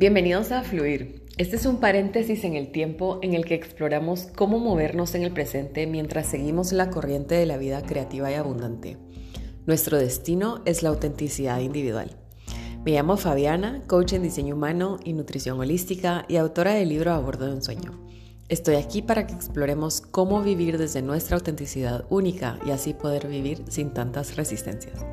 Bienvenidos a Fluir. Este es un paréntesis en el tiempo en el que exploramos cómo movernos en el presente mientras seguimos la corriente de la vida creativa y abundante. Nuestro destino es la autenticidad individual. Me llamo Fabiana, coach en diseño humano y nutrición holística y autora del libro A bordo de un sueño. Estoy aquí para que exploremos cómo vivir desde nuestra autenticidad única y así poder vivir sin tantas resistencias.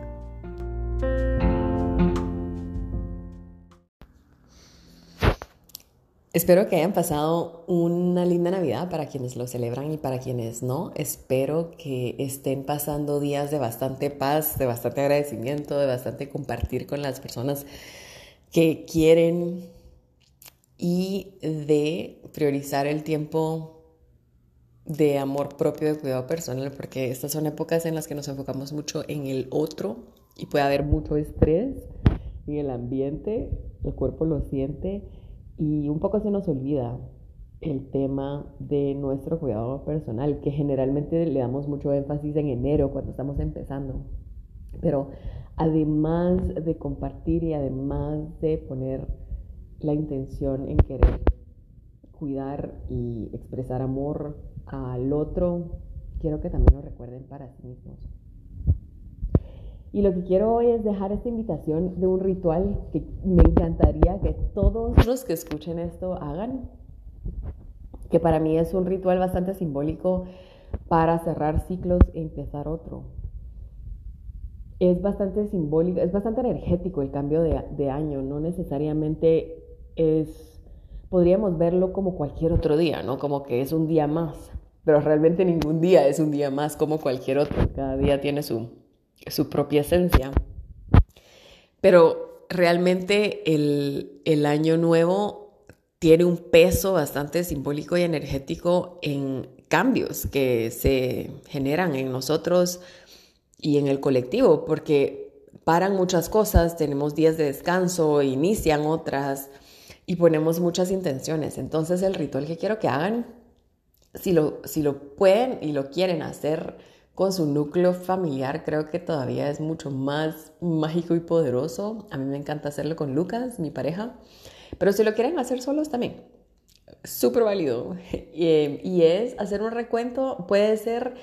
Espero que hayan pasado una linda Navidad para quienes lo celebran y para quienes no. Espero que estén pasando días de bastante paz, de bastante agradecimiento, de bastante compartir con las personas que quieren y de priorizar el tiempo de amor propio, de cuidado personal, porque estas son épocas en las que nos enfocamos mucho en el otro y puede haber mucho estrés en el ambiente, el cuerpo lo siente y un poco se nos olvida el tema de nuestro cuidado personal, que generalmente le damos mucho énfasis en enero cuando estamos empezando. Pero además de compartir y además de poner la intención en querer cuidar y expresar amor al otro, quiero que también lo recuerden para sí mismos. Y lo que quiero hoy es dejar esta invitación de un ritual que me encantaría que todos los que escuchen esto hagan, que para mí es un ritual bastante simbólico para cerrar ciclos e empezar otro. Es bastante simbólico, es bastante energético el cambio de, de año, no necesariamente es, podríamos verlo como cualquier otro día, ¿no? Como que es un día más, pero realmente ningún día es un día más como cualquier otro, cada día tiene su, su propia esencia. Pero realmente el, el año nuevo tiene un peso bastante simbólico y energético en cambios que se generan en nosotros y en el colectivo, porque paran muchas cosas, tenemos días de descanso, inician otras y ponemos muchas intenciones. Entonces el ritual que quiero que hagan, si lo, si lo pueden y lo quieren hacer, con su núcleo familiar creo que todavía es mucho más mágico y poderoso. A mí me encanta hacerlo con Lucas, mi pareja, pero si lo quieren hacer solos también, súper válido. Y, es hacer un recuento, puede ser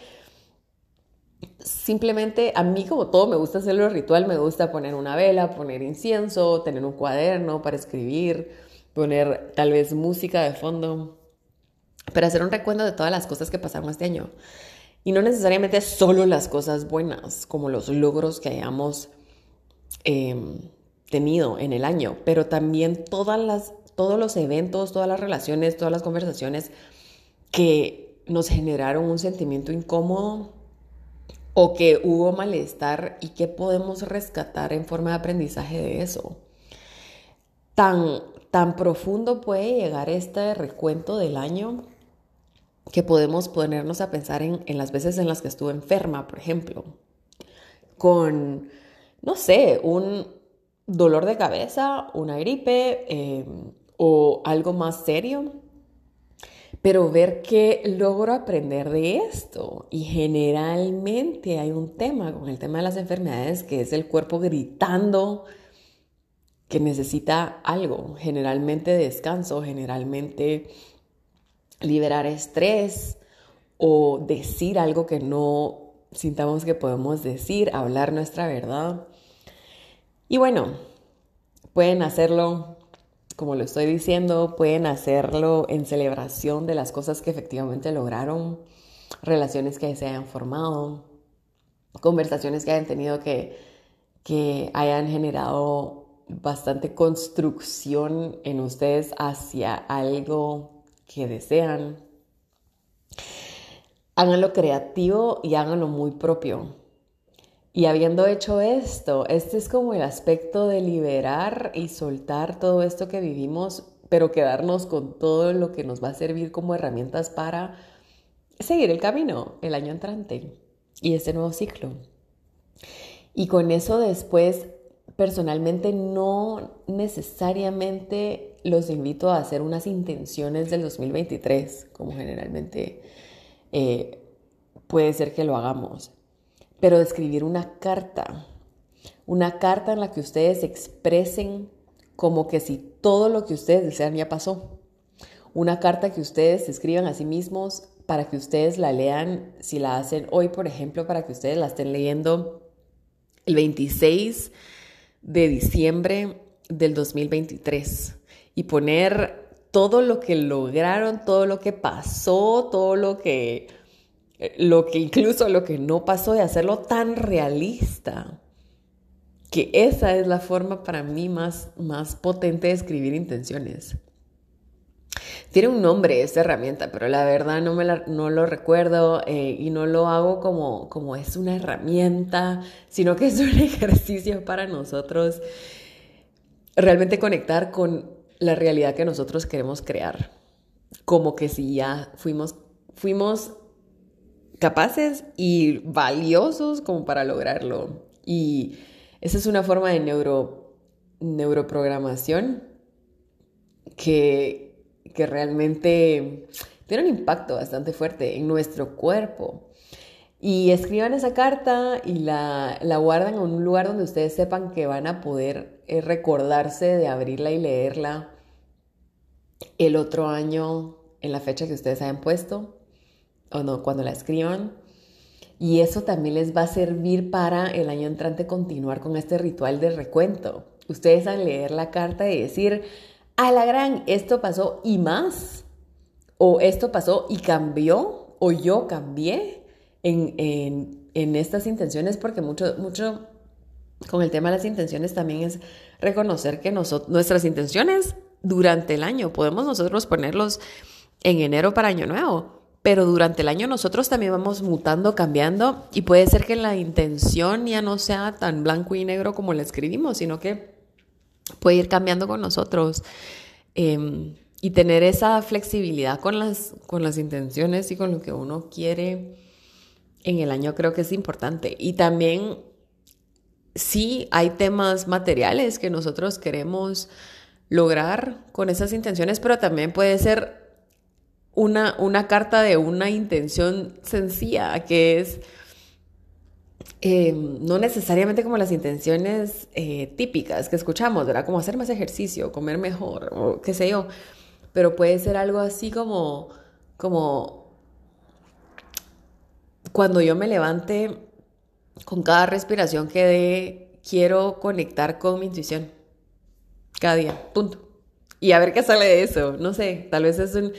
simplemente, a mí como todo me gusta hacerlo ritual, me gusta poner una vela, poner incienso, tener un cuaderno para escribir, poner tal vez música de fondo, pero hacer un recuento de todas las cosas que pasaron este año. Y no necesariamente solo las cosas buenas, como los logros que hayamos em, tenido en el año, pero también todas las, todos los eventos, todas las relaciones, todas las conversaciones que nos generaron un sentimiento incómodo o que hubo malestar y que podemos rescatar en forma de aprendizaje de eso. Tan, tan profundo puede llegar este recuento del año que podemos ponernos a pensar en, las veces en las que estuve enferma, por ejemplo, con, no sé, un dolor de cabeza, una gripe em, o algo más serio, pero ver qué logro aprender de esto. Y generalmente hay un tema con el tema de las enfermedades que es el cuerpo gritando que necesita algo, generalmente descanso, generalmente liberar estrés o decir algo que no sintamos que podemos decir, hablar nuestra verdad. Y bueno, pueden hacerlo, como lo estoy diciendo, pueden hacerlo en celebración de las cosas que efectivamente lograron, relaciones que se hayan formado, conversaciones que hayan tenido que, que hayan generado bastante construcción en ustedes hacia algo que desean. Háganlo creativo y háganlo muy propio. Y habiendo hecho esto, este es como el aspecto de liberar y soltar todo esto que vivimos, pero quedarnos con todo lo que nos va a servir como herramientas para seguir el camino el año entrante y este nuevo ciclo. Y con eso después, personalmente, no necesariamente los invito a hacer unas intenciones del 2023, como generalmente eh, puede ser que lo hagamos, pero escribir una carta, una carta en la que ustedes expresen como que si todo lo que ustedes desean ya pasó. Una carta que ustedes escriban a sí mismos para que ustedes la lean, si la hacen hoy, por ejemplo, para que ustedes la estén leyendo el 26 de diciembre del 2023 y poner todo lo que lograron, todo lo que pasó, todo lo que, lo que incluso lo que no pasó y hacerlo tan realista que esa es la forma para mí más, más potente de escribir intenciones. Tiene un nombre esta herramienta, pero la verdad no, me no lo recuerdo eh, y no lo hago como, como es una herramienta, sino que es un ejercicio para nosotros realmente conectar con la realidad que nosotros queremos crear. Como que si ya fuimos, fuimos capaces y valiosos como para lograrlo. Y esa es una forma de neuro, neuroprogramación que, que realmente tiene un impacto bastante fuerte en nuestro cuerpo. Y escriban esa carta y la, la, guardan en un lugar donde ustedes sepan que van a poder eh, recordarse de abrirla y leerla el otro año en la fecha que ustedes hayan puesto o no, cuando la escriban. Y eso también les va a servir para el año entrante continuar con este ritual de recuento. Ustedes al leer la carta y decir, a la gran, esto pasó y más, o esto pasó y cambió, o yo cambié en, estas intenciones, porque mucho, mucho con el tema de las intenciones también es reconocer que nuestras intenciones durante el año, podemos nosotros ponerlos en enero para año nuevo, pero durante el año nosotros también vamos mutando, cambiando y puede ser que la intención ya no sea tan blanco y negro como la escribimos, sino que puede ir cambiando con nosotros em, y tener esa flexibilidad con las, con las intenciones y con lo que uno quiere en el año creo que es importante. Y también sí hay temas materiales que nosotros queremos lograr con esas intenciones, pero también puede ser una, una carta de una intención sencilla, que es eh, no necesariamente como las intenciones eh, típicas que escuchamos, ¿verdad? Como hacer más ejercicio, comer mejor, o qué sé yo, pero puede ser algo así como, como cuando yo me levante con cada respiración que dé, quiero conectar con mi intuición. Cada día, punto. Y a ver qué sale de eso. No sé, tal vez es un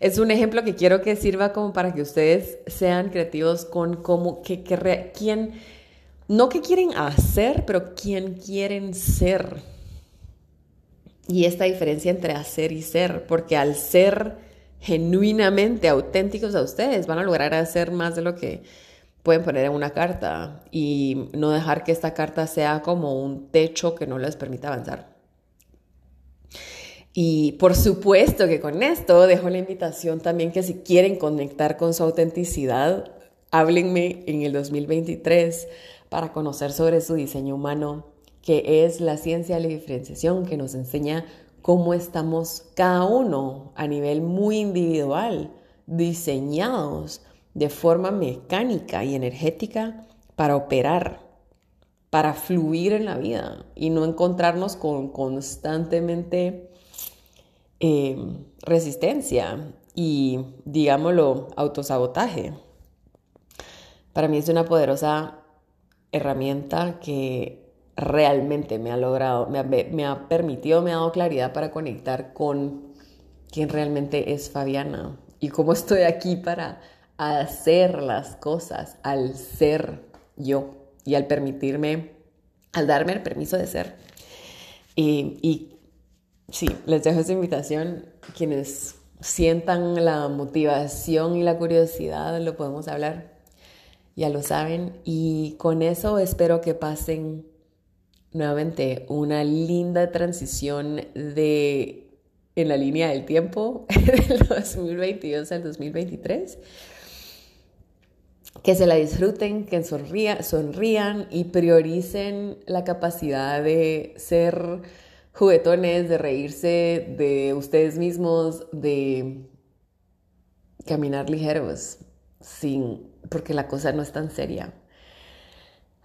es un ejemplo que quiero que sirva como para que ustedes sean creativos con cómo, que, quién, no que quieren hacer, pero quién quieren ser. Y esta diferencia entre hacer y ser, porque al ser genuinamente auténticos a ustedes, van a lograr hacer más de lo que pueden poner en una carta y no dejar que esta carta sea como un techo que no les permita avanzar. Y por supuesto que con esto dejo la invitación también que si quieren conectar con su autenticidad, háblenme en el 2023 para conocer sobre su diseño humano, que es la ciencia de la diferenciación que nos enseña cómo estamos cada uno a nivel muy individual, diseñados de forma mecánica y energética para operar, para fluir en la vida y no encontrarnos con constantemente Em, resistencia y, digámoslo, autosabotaje. Para mí es una poderosa herramienta que realmente me ha logrado, me ha, me ha permitido, me ha dado claridad para conectar con quién realmente es Fabiana y cómo estoy aquí para hacer las cosas al ser yo y al permitirme, al darme el permiso de ser. Y, y sí, les dejo esa invitación. Quienes sientan la motivación y la curiosidad, lo podemos hablar. Ya lo saben. Y con eso espero que pasen nuevamente una linda transición de en la línea del tiempo del 2022 al 2023. Que se la disfruten, que sonrían y prioricen la capacidad de ser juguetones, de reírse de ustedes mismos, de caminar ligeros, sin, porque la cosa no es tan seria.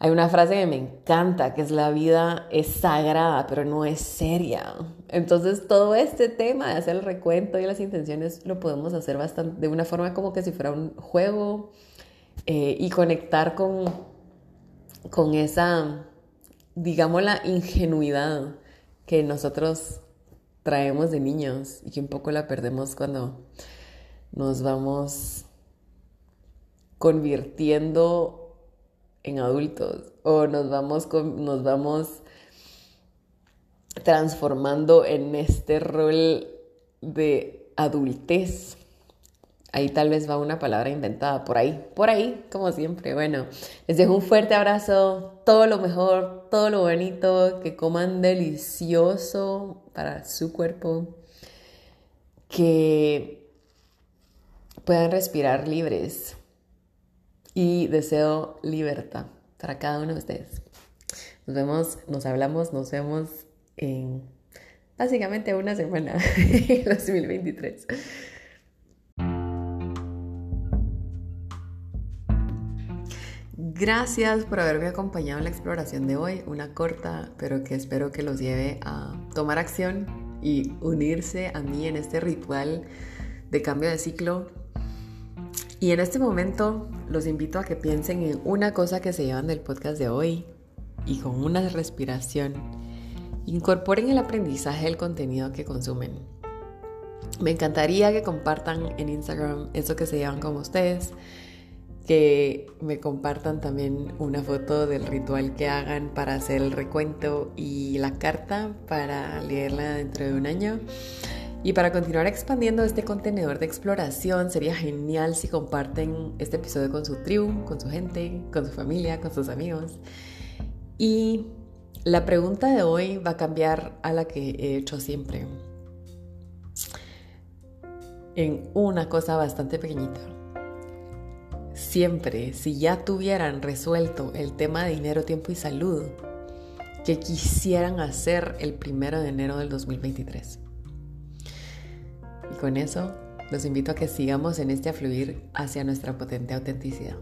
Hay una frase que me encanta, que es la vida es sagrada, pero no es seria. Entonces todo este tema de hacer el recuento y las intenciones lo podemos hacer bastante, de una forma como que si fuera un juego eh, y conectar con, con esa, digamos, la ingenuidad que nosotros traemos de niños y que un poco la perdemos cuando nos vamos convirtiendo en adultos o nos vamos, nos vamos transformando en este rol de adultez. Ahí tal vez va una palabra inventada, por ahí, por ahí, como siempre. Bueno, les dejo un fuerte abrazo, todo lo mejor, todo lo bonito, que coman delicioso para su cuerpo, que puedan respirar libres, y deseo libertad para cada uno de ustedes. Nos vemos, nos hablamos, nos vemos en básicamente una semana, en 2023. Gracias por haberme acompañado en la exploración de hoy, una corta, pero que espero que los lleve a tomar acción y unirse a mí en este ritual de cambio de ciclo y en este momento los invito a que piensen en una cosa que se llevan del podcast de hoy y con una respiración incorporen el aprendizaje del contenido que consumen. Me encantaría que compartan en Instagram eso que se llevan con ustedes, que me compartan también una foto del ritual que hagan para hacer el recuento y la carta para leerla dentro de un año. Y para continuar expandiendo este contenedor de exploración, sería genial si comparten este episodio con su tribu, con su gente, con su familia, con sus amigos. Y la pregunta de hoy va a cambiar a la que he hecho siempre. En una cosa bastante pequeñita. Siempre, si ya tuvieran resuelto el tema de dinero, tiempo y salud, ¿qué quisieran hacer el primero de enero del 2023? Y con eso los invito a que sigamos en este afluir hacia nuestra potente autenticidad.